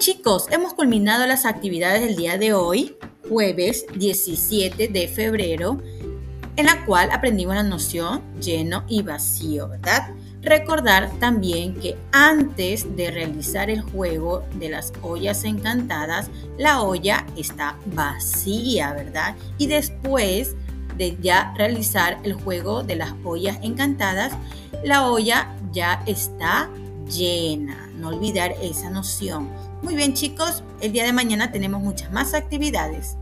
chicos, hemos culminado las actividades del día de hoy, jueves 17 de febrero, en la cual aprendimos la noción lleno y vacío, ¿verdad? Recordar también que antes de realizar el juego de las ollas encantadas, la olla está vacía, ¿verdad? Y después de ya realizar el juego de las ollas encantadas, la olla ya está llena. No olvidar esa noción. Muy bien chicos, el día de mañana tenemos muchas más actividades.